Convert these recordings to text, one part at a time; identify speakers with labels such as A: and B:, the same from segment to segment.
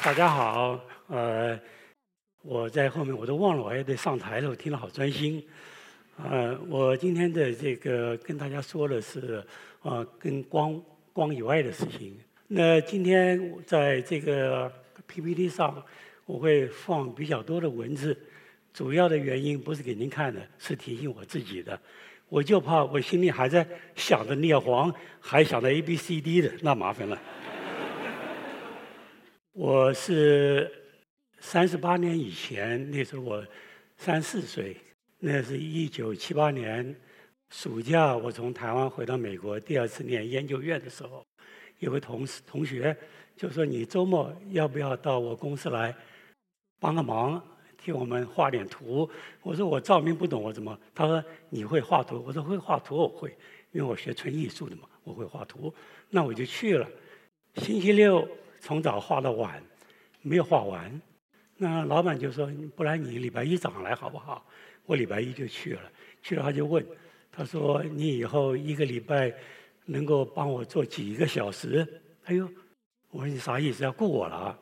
A: 大家好，呃，我在后面我都忘了，我还得上台了，我听了好专心。呃，我今天的这个跟大家说的是，呃，跟光光以外的事情。那今天在这个 PPT 上，我会放比较多的文字，主要的原因不是给您看的，是提醒我自己的。我就怕我心里还在想着聂黄，还想着 A B C D 的，那麻烦了。我是三十八年以前，那时候我三四岁，那是一九七八年暑假，我从台湾回到美国，第二次念研究院的时候，有个同事同学就说：“你周末要不要到我公司来帮个忙，替我们画点图？”我说：“我照明不懂，我怎么？”他说：“你会画图？”我说：“会画图，我会，因为我学纯艺术的嘛，我会画图。”那我就去了，星期六。从早画到晚，没有画完。那老板就说：“不然你礼拜一早上来好不好？”我礼拜一就去了。去了他就问，他说：“你以后一个礼拜能够帮我做几个小时？”哎呦，我说你啥意思？要雇我了？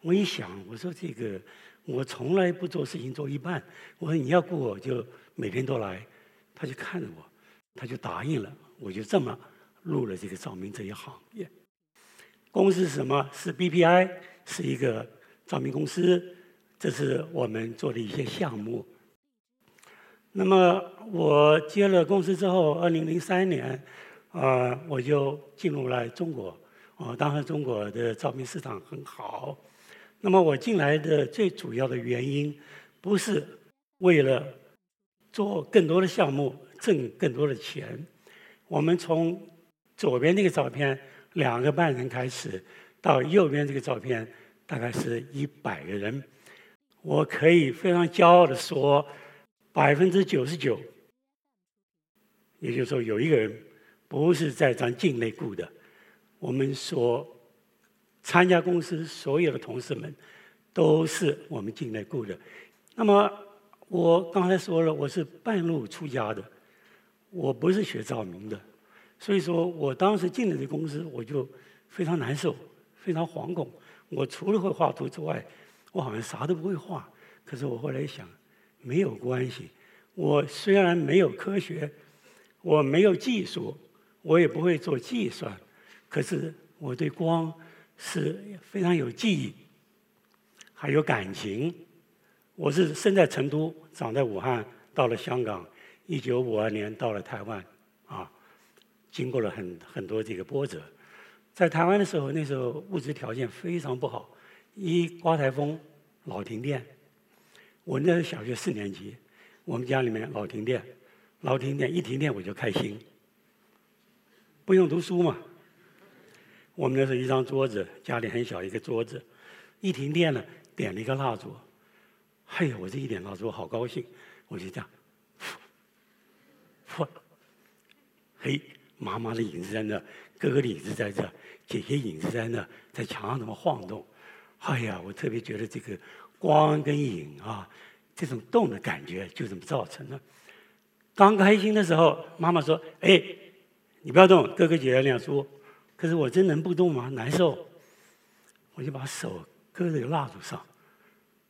A: 我一想，我说这个我从来不做事情做一半。我说你要雇我就每天都来。他就看着我，他就答应了。我就这么入了这个照明这一行业。公司是什么？是 BPI，是一个照明公司。这是我们做的一些项目。那么我接了公司之后，二零零三年，啊，我就进入了中国。啊，当时中国的照明市场很好。那么我进来的最主要的原因，不是为了做更多的项目挣更多的钱。我们从左边那个照片。两个半人开始，到右边这个照片大概是一百个人，我可以非常骄傲的说，百分之九十九，也就是说有一个人不是在咱境内雇的，我们所参加公司所有的同事们都是我们境内雇的。那么我刚才说了，我是半路出家的，我不是学照明的。所以说我当时进了这公司，我就非常难受，非常惶恐。我除了会画图之外，我好像啥都不会画。可是我后来想，没有关系。我虽然没有科学，我没有技术，我也不会做计算，可是我对光是非常有记忆，还有感情。我是生在成都，长在武汉，到了香港，一九五二年到了台湾，啊。经过了很很多这个波折，在台湾的时候，那时候物质条件非常不好，一刮台风老停电。我那是小学四年级，我们家里面老停电，老停电一停电我就开心，不用读书嘛。我们那是一张桌子，家里很小一个桌子，一停电了点了一个蜡烛，嘿，我这一点蜡烛好高兴，我就这样，嚯，嘿。妈妈的影子在那，哥哥的影子在这，姐姐影子在那，在墙上怎么晃动？哎呀，我特别觉得这个光跟影啊，这种动的感觉就这么造成的。刚开心的时候，妈妈说：“哎，你不要动，哥哥姐姐那样说。”可是我真能不动吗？难受，我就把手搁在蜡烛上。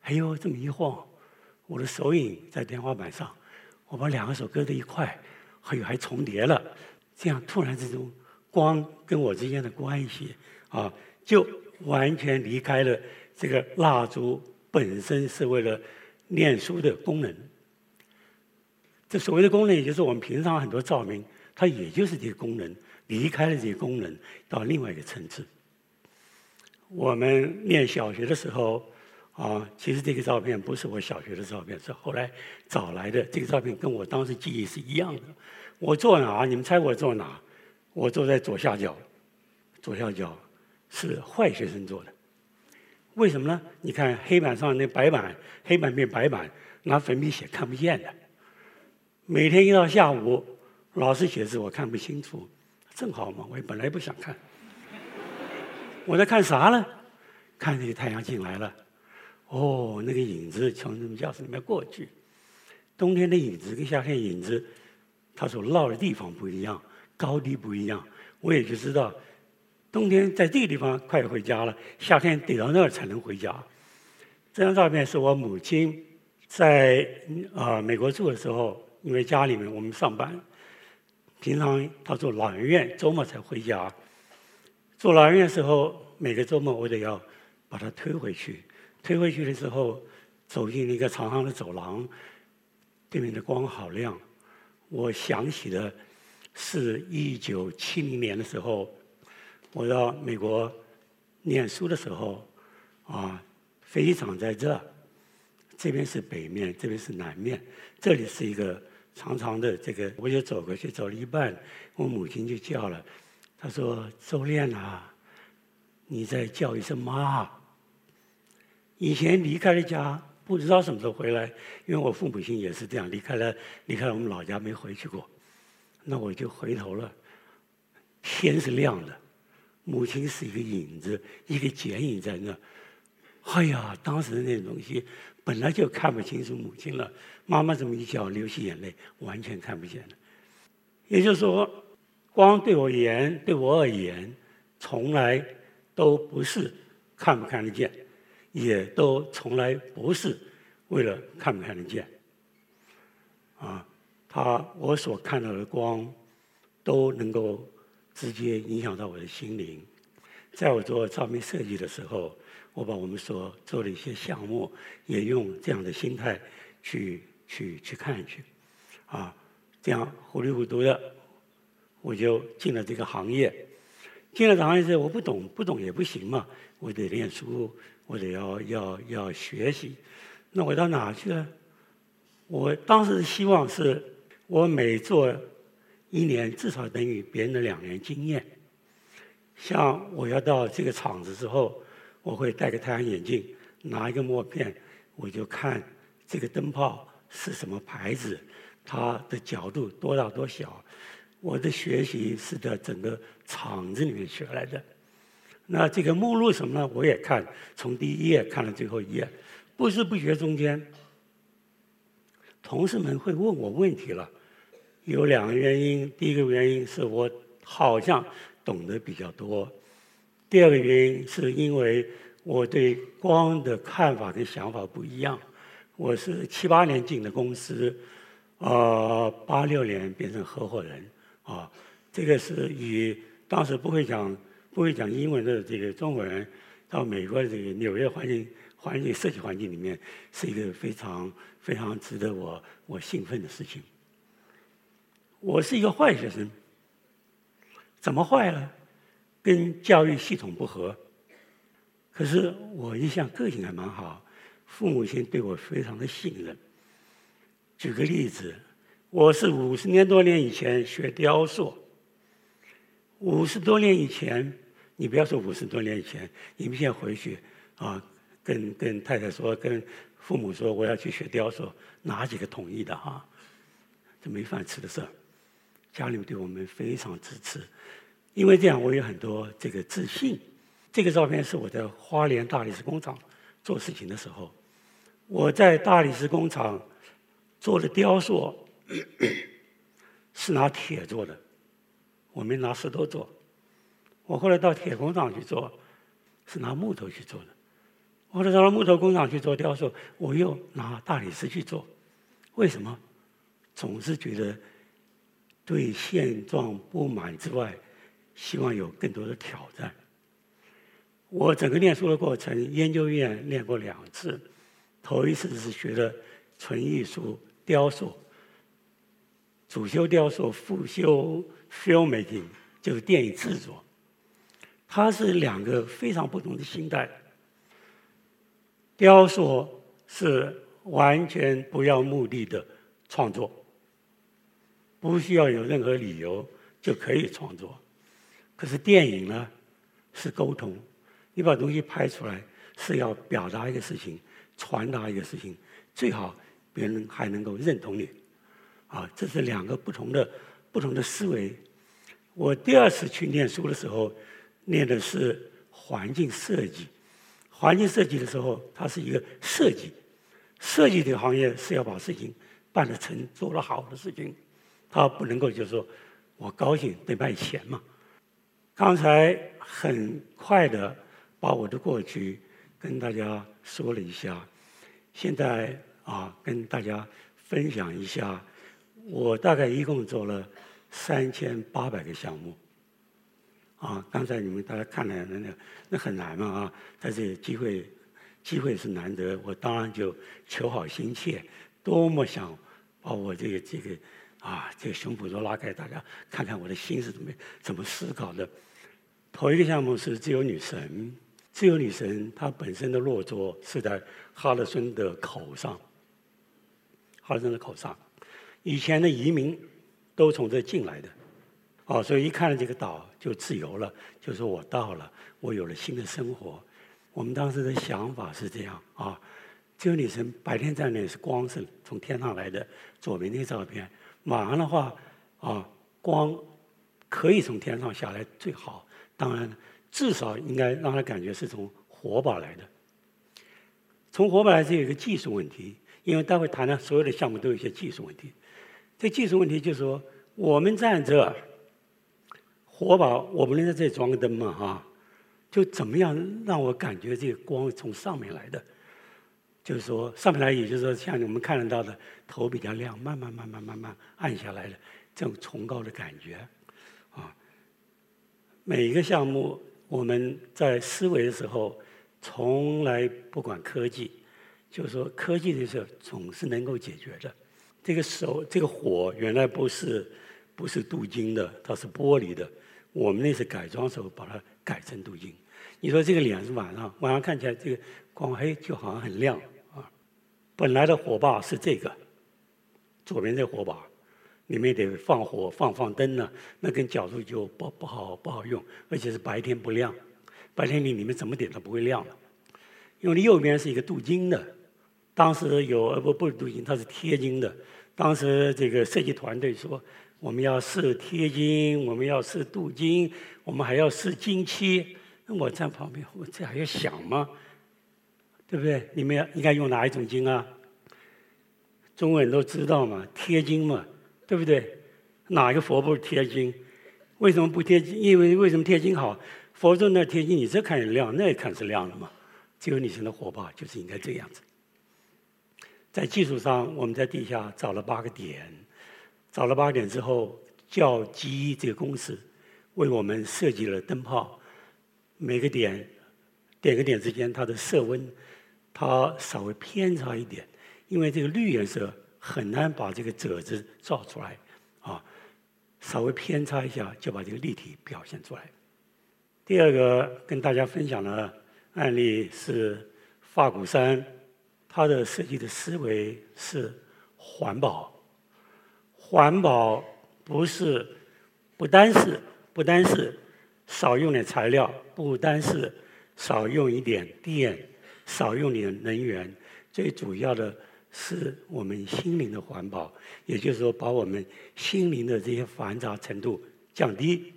A: 哎呦，这么一晃，我的手影在天花板上，我把两个手搁在一块，哎呦，还重叠了。这样突然之中，光跟我之间的关系啊，就完全离开了这个蜡烛本身是为了念书的功能。这所谓的功能，也就是我们平常很多照明，它也就是这个功能，离开了这个功能，到另外一个层次。我们念小学的时候啊，其实这个照片不是我小学的照片，是后来找来的。这个照片跟我当时记忆是一样的。我坐哪？你们猜我坐哪？我坐在左下角，左下角是坏学生坐的。为什么呢？你看黑板上那白板，黑板变白板，拿粉笔写看不见的。每天一到下午，老师写字我看不清楚，正好嘛，我也本来不想看。我在看啥呢？看那个太阳进来了，哦，那个影子从我们教室里面过去。冬天的影子跟夏天影子。他所落的地方不一样，高低不一样，我也就知道，冬天在这个地方快回家了，夏天得到那儿才能回家。这张照片是我母亲在啊美国住的时候，因为家里面我们上班，平常她住老人院，周末才回家。住老人院的时候，每个周末我得要把她推回去。推回去的时候，走进一个长长的走廊，对面的光好亮。我想起的是一九七零年的时候。我到美国念书的时候，啊，飞机场在这，这边是北面，这边是南面，这里是一个长长的这个，我就走过去，走了一半，我母亲就叫了，她说：“周炼啊，你再叫一声妈。”以前离开了家，不知道什么时候回来，因为我父母亲也是这样，离开了离开了我们老家没回去过，那我就回头了，天是亮的。母亲是一个影子，一个剪影在那。哎呀，当时的那东西本来就看不清楚母亲了。妈妈这么一叫，流起眼泪，完全看不见了。也就是说，光对我言，对我而言，从来都不是看不看得见，也都从来不是为了看不看得见。啊，他我所看到的光，都能够。直接影响到我的心灵。在我做照明设计的时候，我把我们所做的一些项目，也用这样的心态去去去看去，啊，这样糊里糊涂的，我就进了这个行业。进了这行业之后，我不懂，不懂也不行嘛，我得念书，我得要要要学习。那我到哪去了？我当时希望是，我每做。一年至少等于别人的两年经验。像我要到这个厂子之后，我会戴个太阳眼镜，拿一个墨片，我就看这个灯泡是什么牌子，它的角度多大多小。我的学习是在整个厂子里面学来的。那这个目录什么呢？我也看，从第一页看到最后一页，不知不觉中间，同事们会问我问题了。有两个原因，第一个原因是我好像懂得比较多，第二个原因是因为我对光的看法跟想法不一样。我是七八年进的公司，呃，八六年变成合伙人，啊，这个是与当时不会讲不会讲英文的这个中国人到美国这个纽约环境环境设计环境里面，是一个非常非常值得我我兴奋的事情。我是一个坏学生，怎么坏了？跟教育系统不合。可是我一向个性还蛮好，父母亲对我非常的信任。举个例子，我是五十年多年以前学雕塑。五十多年以前，你不要说五十多年以前，你们现在回去啊，跟跟太太说，跟父母说我要去学雕塑，哪几个同意的哈？这没饭吃的事儿。家里面对我们非常支持，因为这样我有很多这个自信。这个照片是我在花莲大理石工厂做事情的时候，我在大理石工厂做的雕塑 是拿铁做的，我没拿石头做。我后来到铁工厂去做，是拿木头去做的。后来到了木头工厂去做雕塑，我又拿大理石去做。为什么？总是觉得。对现状不满之外，希望有更多的挑战。我整个念书的过程，研究院念过两次，头一次是学的纯艺术雕塑，主修雕塑，副修 filmmaking，就是电影制作。它是两个非常不同的心态。雕塑是完全不要目的的创作。不需要有任何理由就可以创作，可是电影呢是沟通，你把东西拍出来是要表达一个事情，传达一个事情，最好别人还能够认同你，啊，这是两个不同的不同的思维。我第二次去念书的时候，念的是环境设计，环境设计的时候，它是一个设计，设计这个行业是要把事情办得成，做得好的事情。他不能够就是说，我高兴得卖钱嘛。刚才很快的把我的过去跟大家说了一下，现在啊，跟大家分享一下，我大概一共做了三千八百个项目。啊，刚才你们大家看了那那那很难嘛啊，但是机会机会是难得，我当然就求好心切，多么想把我这个这个啊这个胸脯都拉开，大家看看我的心是怎么怎么思考的。头一个项目是自由女神，自由女神她本身的落座是在哈德森的口上，哈德森的口上，以前的移民都从这进来的。哦，所以一看到这个岛就自由了，就说我到了，我有了新的生活。我们当时的想法是这样啊，这个女神白天在那是光是从天上来的，左边那个照片，晚上的话啊，光可以从天上下来最好，当然至少应该让他感觉是从火把来的。从火把来是有一个技术问题，因为待会谈的所有的项目都有一些技术问题。这技术问题就是说，我们站这。火把，我不能在这里装个灯嘛，哈，就怎么样让我感觉这个光从上面来的，就是说上面来，也就是说像我们看得到的头比较亮，慢慢慢慢慢慢暗下来的这种崇高的感觉，啊，每一个项目我们在思维的时候，从来不管科技，就是说科技的时候总是能够解决的。这个手，这个火原来不是不是镀金的，它是玻璃的。我们那次改装时候把它改成镀金，你说这个脸是晚上，晚上看起来这个光黑就好像很亮啊。本来的火把是这个，左边这火把，里面得放火放放灯呢，那跟角度就不不好不好用，而且是白天不亮，白天你里面怎么点都不会亮的。因为右边是一个镀金的，当时有呃不不是镀金，它是贴金的，当时这个设计团队说。我们要试贴金，我们要试镀金，我们还要试金漆。那我站旁边，我这还要想吗？对不对？你们要应该用哪一种金啊？中国人都知道嘛，贴金嘛，对不对？哪个佛不是贴金？为什么不贴金？因为为什么贴金好？佛咒那贴金，你这看亮，那也看是亮的嘛。只有你现在火把就是应该这样子。在技术上，我们在地下找了八个点。找了八点之后，叫机这个公司为我们设计了灯泡，每个点点个点之间它的色温，它稍微偏差一点，因为这个绿颜色很难把这个褶子照出来，啊，稍微偏差一下就把这个立体表现出来。第二个跟大家分享的案例是发鼓山，它的设计的思维是环保。环保不是不单是不单是少用点材料，不单是少用一点电，少用点能源，最主要的是我们心灵的环保，也就是说把我们心灵的这些繁杂程度降低。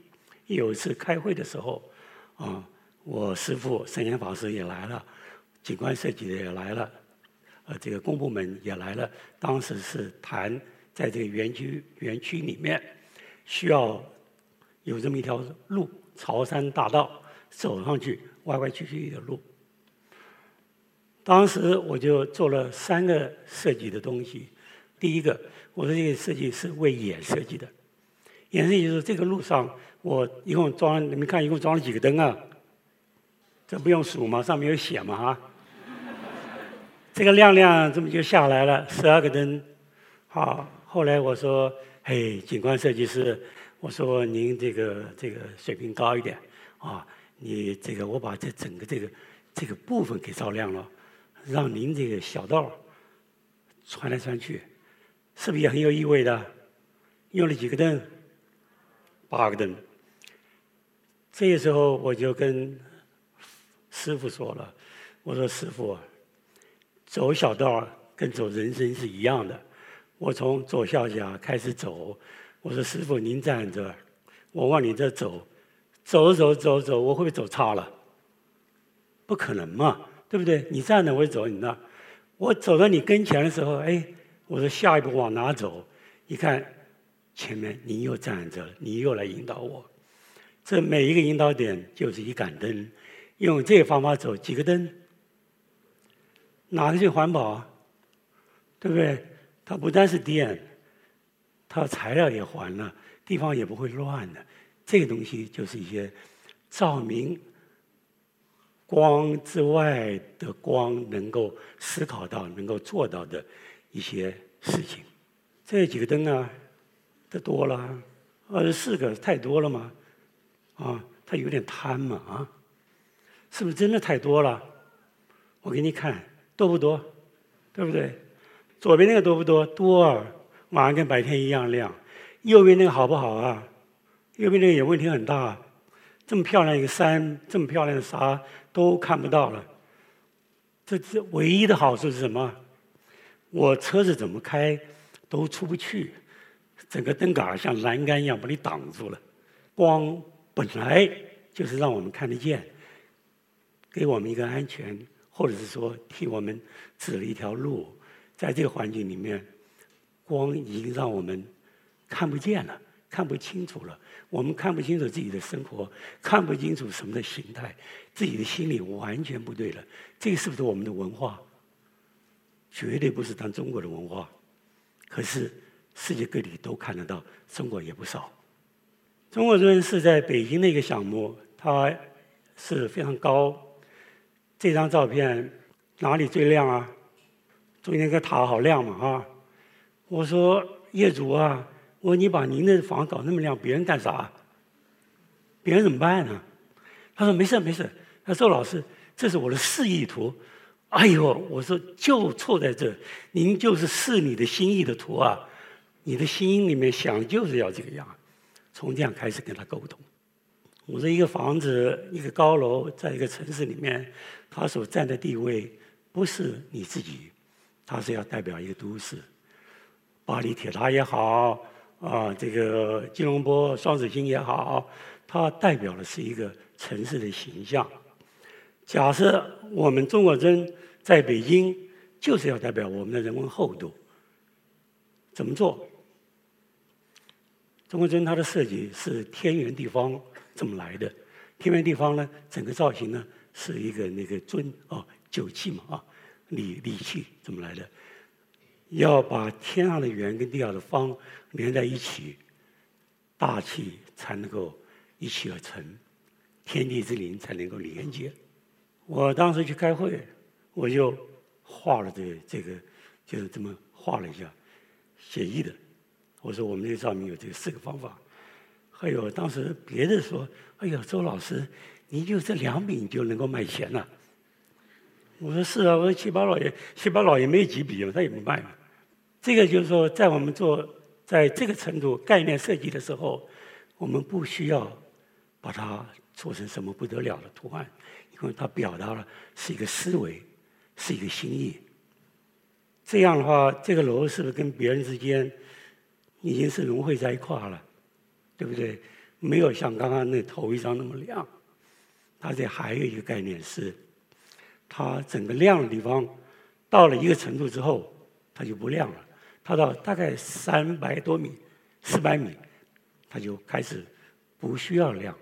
A: 有一次开会的时候，啊，我师父圣严法师也来了，景观设计的也来了，呃，这个公部门也来了，当时是谈。在这个园区园区里面，需要有这么一条路，朝山大道，走上去歪歪曲曲的路。当时我就做了三个设计的东西。第一个，我的这个设计是为眼设计的，眼设计就是这个路上我一共装，你们看一共装了几个灯啊？这不用数吗？上面有写嘛哈？这个亮亮这么就下来了，十二个灯，好。后来我说：“嘿，景观设计师，我说您这个这个水平高一点啊，你这个我把这整个这个这个部分给照亮了，让您这个小道穿来穿去，是不是也很有意味的？用了几个灯？八个灯。这个时候我就跟师傅说了，我说师傅，走小道跟走人生是一样的。”我从左下角开始走，我说：“师傅，您站着，我往你这走，走走走走，我会不会走差了？不可能嘛，对不对？你站着，我走你那。我走到你跟前的时候，哎，我说下一步往哪走？一看前面您又站着，你又来引导我。这每一个引导点就是一杆灯，用这个方法走几个灯，哪个最环保？对不对？它不单是电，它材料也环了，地方也不会乱的。这个东西就是一些照明光之外的光能够思考到、能够做到的一些事情。这几个灯啊，这多了，二十四个太多了吗？啊，他有点贪嘛啊？是不是真的太多了？我给你看，多不多？对不对？左边那个多不多？多啊，晚上跟白天一样亮。右边那个好不好啊？右边那个也问题很大，这么漂亮一个山，这么漂亮的沙都看不到了。这这唯一的好处是什么？我车子怎么开都出不去，整个灯杆像栏杆一样把你挡住了。光本来就是让我们看得见，给我们一个安全，或者是说替我们指了一条路。在这个环境里面，光已经让我们看不见了。看不清楚了，我们看不清楚自己的生活，看不清楚什么的形态，自己的心理完全不对了。这个是不是我们的文化？绝对不是当中国的文化。可是世界各地都看得到，中国也不少。中国人是在北京的一个项目，它是非常高。这张照片哪里最亮啊？中间那个塔好亮嘛啊！我说业主啊。我说：“你把您的房搞那么亮，别人干啥？别人怎么办呢？”他说：“没事没事。”他说：“老师，这是我的示意图。”哎呦，我说就错在这，您就是示你的心意的图啊！你的心里面想就是要这个样，从这样开始跟他沟通。我说：“一个房子，一个高楼，在一个城市里面，它所占的地位不是你自己，它是要代表一个都市。巴黎铁塔也好。”啊，这个吉隆坡双子星也好，它代表的是一个城市的形象。假设我们中国针在北京，就是要代表我们的人文厚度。怎么做？中国尊它的设计是天圆地方这么来的。天圆地方呢，整个造型呢是一个那个尊哦酒器嘛啊礼礼器怎么来的？要把天上的圆跟地下的方连在一起，大气才能够一气而成，天地之灵才能够连接。我当时去开会，我就画了这这个，就是这么画了一下，写意的。我说我们这个照明有这四个方法。还有当时别的说，哎呀，周老师，你就这两笔就能够卖钱了。我说是啊，我说七八老爷，七八老爷没几笔嘛，他也不卖嘛。这个就是说，在我们做在这个程度概念设计的时候，我们不需要把它做成什么不得了的图案，因为它表达了是一个思维，是一个心意。这样的话，这个楼是不是跟别人之间已经是融汇在一块了？对不对？没有像刚刚那头一张那么亮。它这还有一个概念是，它整个亮的地方到了一个程度之后，它就不亮了。它到大概三百多米、四百米，它就开始不需要亮。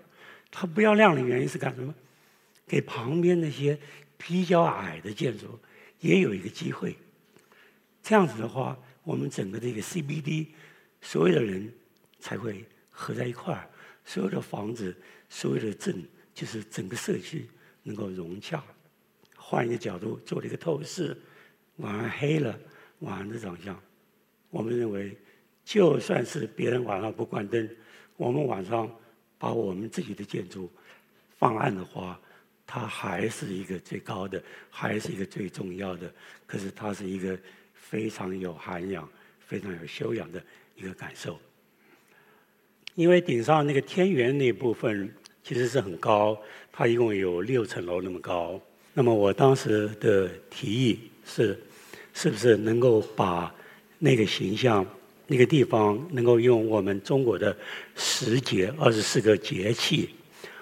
A: 它不要亮的原因是干什么？给旁边那些比较矮的建筑也有一个机会。这样子的话，我们整个这个 CBD 所有的人才会合在一块儿，所有的房子、所有的镇，就是整个社区能够融洽。换一个角度做了一个透视，晚上黑了，晚上的长相。我们认为，就算是别人晚上不关灯，我们晚上把我们自己的建筑放暗的话，它还是一个最高的，还是一个最重要的。可是它是一个非常有涵养、非常有修养的一个感受。因为顶上那个天元那部分其实是很高，它一共有六层楼那么高。那么我当时的提议是，是不是能够把那个形象，那个地方能够用我们中国的时节二十四个节气，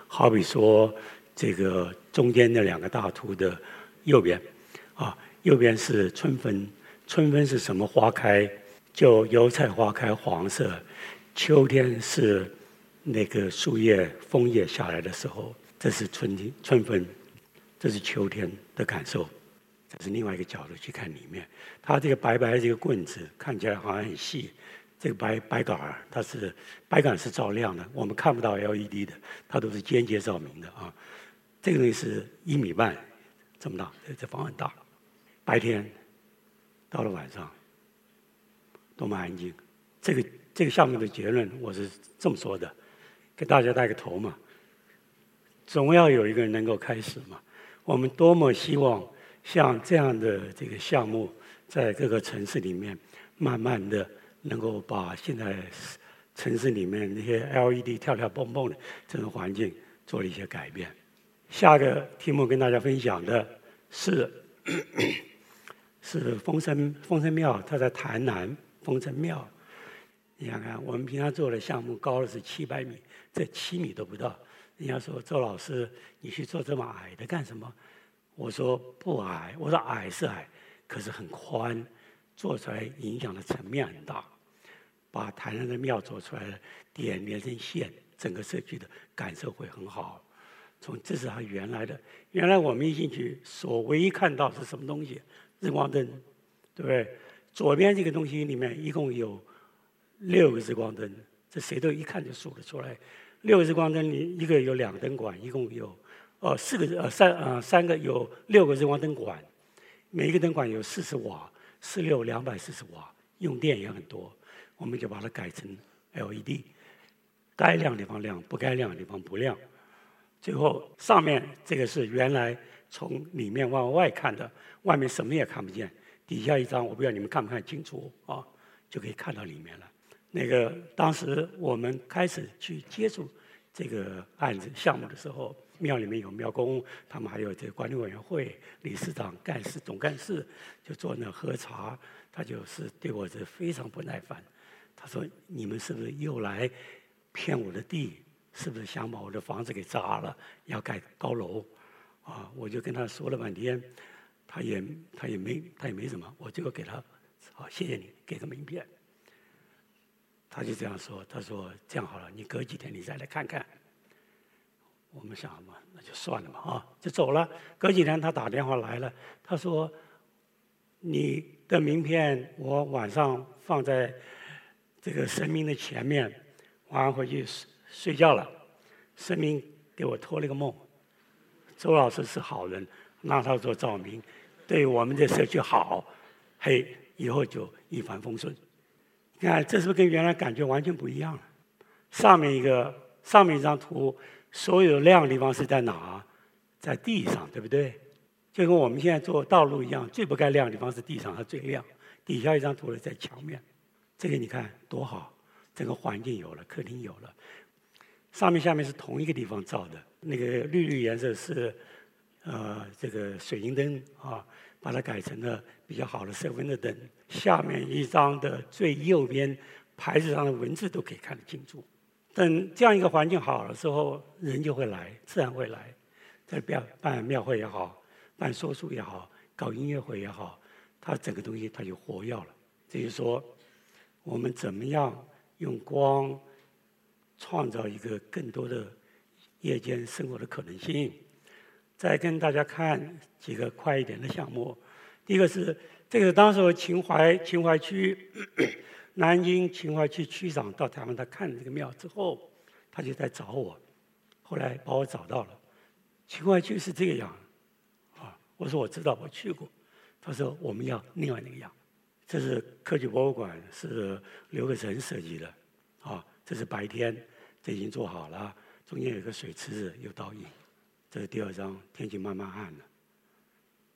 A: 好比说这个中间那两个大图的右边，啊，右边是春分，春分是什么花开？就油菜花开黄色，秋天是那个树叶、枫叶下来的时候，这是春天、春分，这是秋天的感受。这是另外一个角度去看里面，它这个白白的这个棍子看起来好像很细，这个白白杆儿它是白杆是照亮的，我们看不到 LED 的，它都是间接照明的啊。这个东西是一米半这么大，这房很大。白天到了晚上，多么安静。这个这个项目的结论我是这么说的，给大家带个头嘛。总要有一个人能够开始嘛。我们多么希望像这样的这个项目，在各个城市里面，慢慢的能够把现在城市里面那些 LED 跳跳蹦蹦的这种环境做了一些改变。下个题目跟大家分享的是是丰生丰生庙，它在台南丰生庙。你看看，我们平常做的项目高的是七百米，这七米都不到。人家说周老师，你去做这么矮的干什么？我说不矮，我说矮是矮，可是很宽，做出来影响的层面很大。把台南的庙做出来了，点连成线，整个社区的感受会很好。从这是它原来的，原来我们一进去，所唯一看到是什么东西？日光灯，对不对？左边这个东西里面一共有六个日光灯，这谁都一看就数得出来。六个日光灯里，一个有两个灯管，一共有哦四个呃三呃三个有六个日光灯管，每一个灯管有四十瓦，四六两百四十瓦，用电也很多。我们就把它改成 LED，该亮的地方亮，不该亮的地方不亮。最后，上面这个是原来从里面往外看的，外面什么也看不见。底下一张，我不知道你们看不看清楚啊，就可以看到里面了。那个当时我们开始去接触这个案子项目的时候，庙里面有庙公，他们还有这个管理委员会理事长、干事、总干事，就坐那喝茶。他就是对我是非常不耐烦，他说：“你们是不是又来骗我的地？”是不是想把我的房子给砸了？要盖高楼，啊！我就跟他说了半天，他也他也没他也没什么，我就给他，好谢谢你，给个名片。他就这样说，他说这样好了，你隔几天你再来看看。我们想嘛，那就算了嘛，啊，就走了。隔几天他打电话来了，他说你的名片我晚上放在这个神明的前面，晚上回去。睡觉了，神明给我托了个梦，周老师是好人，让他做照明，对我们这社区好，嘿，以后就一帆风顺。你看，这是不是跟原来感觉完全不一样了？上面一个，上面一张图，所有亮的地方是在哪？在地上，对不对？就跟我们现在做道路一样，最不该亮的地方是地上，它最亮。底下一张图呢，在墙面，这个你看多好，整个环境有了，客厅有了。上面下面是同一个地方照的，那个绿绿颜色是，呃，这个水银灯啊，把它改成了比较好的色温的灯。下面一张的最右边牌子上的文字都可以看得清楚。等这样一个环境好了之后，人就会来，自然会来。在办办庙会也好，办说书也好，搞音乐会也好，它整个东西它就活跃了。这就说，我们怎么样用光？创造一个更多的夜间生活的可能性。再跟大家看几个快一点的项目。第一个是这个，当时秦淮秦淮区 南京秦淮区区长到台湾，他看了这个庙之后，他就在找我。后来把我找到了。秦淮区是这个样，啊，我说我知道，我去过。他说我们要另外那个样。这是科技博物馆，是刘克成设计的，啊。这是白天，这已经做好了。中间有个水池子，有倒影。这是第二张，天气慢慢暗了，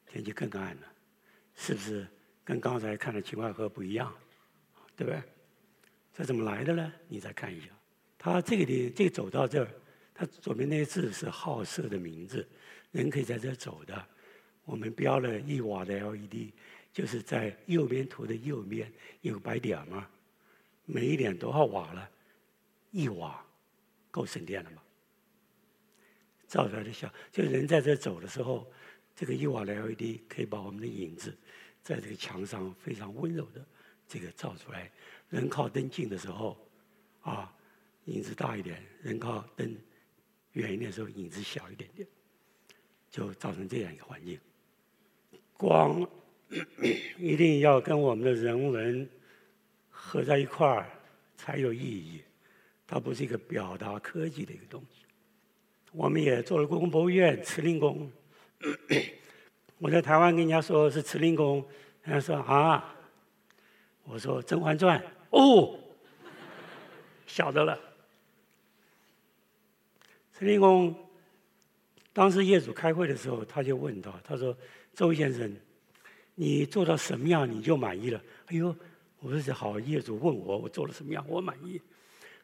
A: 天气更暗了，是不是跟刚才看的秦淮河不一样？对不对？这怎么来的呢？你再看一下，它这个地，这个走到这儿，它左边那个字是好色的名字，人可以在这走的。我们标了一瓦的 LED，就是在右边图的右边有白点嘛，每一点多少瓦了？一瓦够省电了吗？照出来的像，就人在这走的时候，这个一瓦的 LED 可以把我们的影子在这个墙上非常温柔的这个照出来。人靠灯近的时候，啊，影子大一点，人靠灯远一点的时候影子小一点点，就造成这样一个环境。光一定要跟我们的人文合在一块儿才有意义，它不是一个表达科技的一个东西。我们也做了故宫博物院慈宁宫，我在台湾跟人家说是慈宁宫，人家说啊，我说《甄嬛传》哦，晓得了。慈宁宫当时业主开会的时候，他就问到，他说。周先生，你做到什么样你就满意了？哎呦，我说是好业主问我，我做了什么样我满意？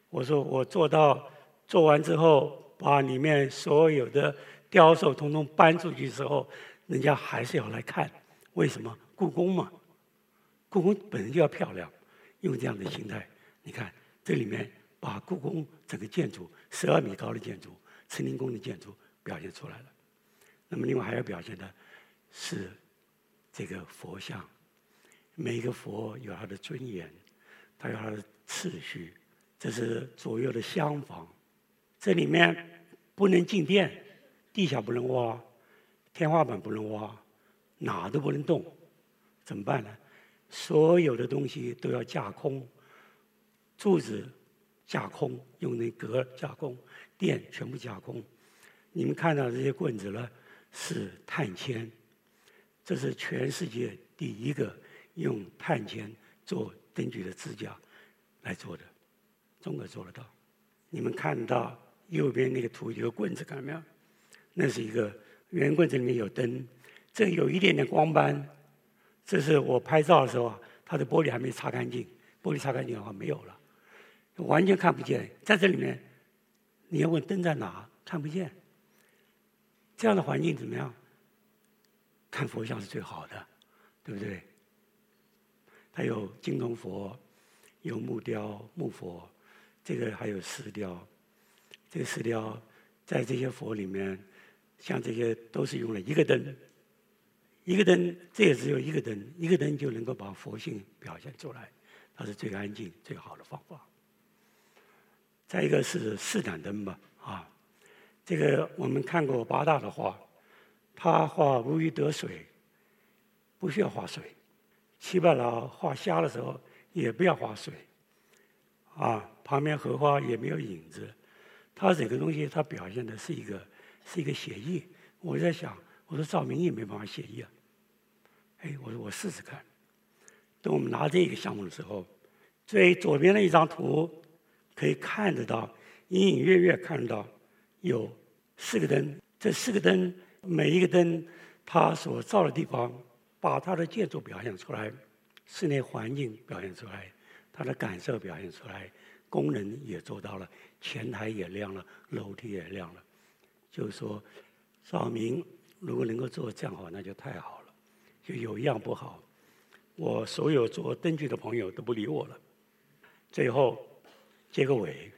A: 我说我做到做完之后，把里面所有的雕塑统统搬出去之后，人家还是要来看。为什么？故宫嘛，故宫本身就要漂亮，用这样的心态。你看这里面把故宫整个建筑十二米高的建筑，慈宁宫的建筑表现出来了。那么另外还要表现的。是这个佛像，每一个佛有它的尊严，它有它的次序。这是左右的厢房，这里面不能进电，地下不能挖，天花板不能挖，哪都不能动，怎么办呢？所有的东西都要架空，柱子架空，用那格架空，电全部架空。你们看到这些棍子呢，是碳纤。这是全世界第一个用碳纤做灯具的支架来做的，中国做得到。你们看到右边那个图有个棍子，看到没有？那是一个圆棍子，里面有灯，这有一点点光斑。这是我拍照的时候啊，它的玻璃还没擦干净，玻璃擦干净的话没有了，完全看不见。在这里面，你要问灯在哪，看不见。这样的环境怎么样？看佛像是最好的，对不对？它有金铜佛，有木雕木佛，这个还有石雕。这个石雕在这些佛里面，像这些都是用了一个灯，一个灯，这也只有一个灯，一个灯就能够把佛性表现出来，它是最安静、最好的方法。再一个是四盏灯吧，啊，这个我们看过八大的画。他画如鱼得水，不需要画水；七百老画虾的时候也不要画水。啊，旁边荷花也没有影子。他整个东西，他表现的是一个是一个写意。我在想，我说赵明义没办法写意啊。哎，我说我试试看。等我们拿这个项目的时候，最左边的一张图可以看得到，隐隐约约看得到有四个灯。这四个灯。每一个灯，它所照的地方，把它的建筑表现出来，室内环境表现出来，它的感受表现出来，功能也做到了，前台也亮了，楼梯也亮了。就是说，照明如果能够做这样好，那就太好了。就有一样不好，我所有做灯具的朋友都不理我了。最后结个尾。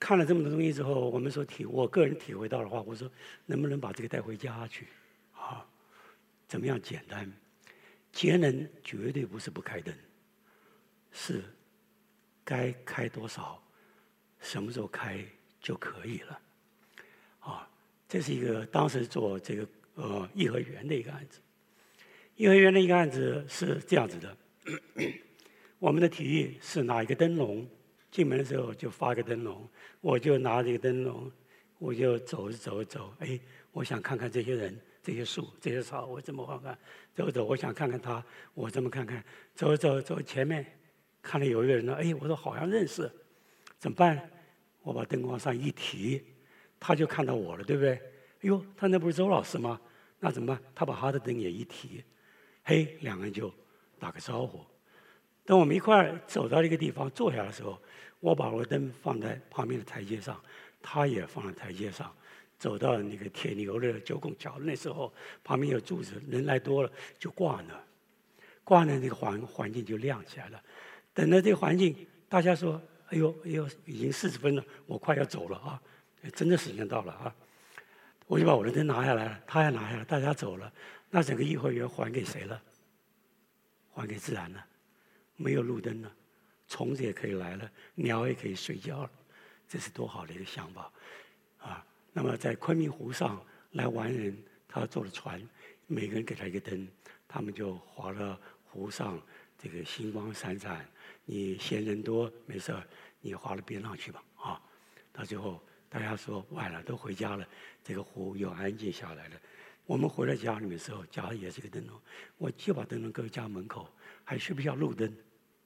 A: 看了这么多东西之后，我们说体，我个人体会到的话，我说能不能把这个带回家去？啊，怎么样简单？节能绝对不是不开灯，是该开多少，什么时候开就可以了。啊，这是一个当时做这个呃颐和园的一个案子。颐和园的一个案子是这样子的，我们的提议是拿一个灯笼。进门的时候就发个灯笼，我就拿这个灯笼，我就走走走，哎，我想看看这些人、这些树、这些草，我怎么看看？走走，我想看看他，我怎么看看？走走走，前面看到有一个人呢，哎，我说好像认识，怎么办？我把灯光上一提，他就看到我了，对不对？哎呦，他那不是周老师吗？那怎么办？他把他的灯也一提，嘿，两个人就打个招呼。等我们一块儿走到一个地方坐下的时候，我把我的灯放在旁边的台阶上，他也放在台阶上。走到那个铁牛的九拱桥那时候，旁边有柱子，人来多了就挂那，挂那那个环环境就亮起来了。等到这个环境，大家说：“哎呦哎呦，已经四十分了，我快要走了啊！”真的时间到了啊！我就把我的灯拿下来了，他也拿下来，大家走了，那整个颐和园还给谁了？还给自然了。没有路灯了，虫子也可以来了，鸟也可以睡觉了，这是多好的一个想法啊！那么在昆明湖上来玩人，他坐了船，每个人给他一个灯，他们就划了湖上这个星光闪闪。你嫌人多没事你划到边上去吧啊！到最后大家说晚了，都回家了，这个湖又安静下来了。我们回到家里面的时候，家也是个灯笼，我就把灯笼搁家门口，还需不需要路灯？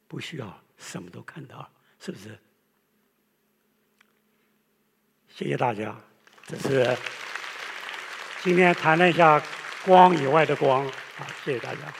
A: 不需要，什么都看到，是不是？谢谢大家，这是今天谈了一下光以外的光，啊，谢谢大家。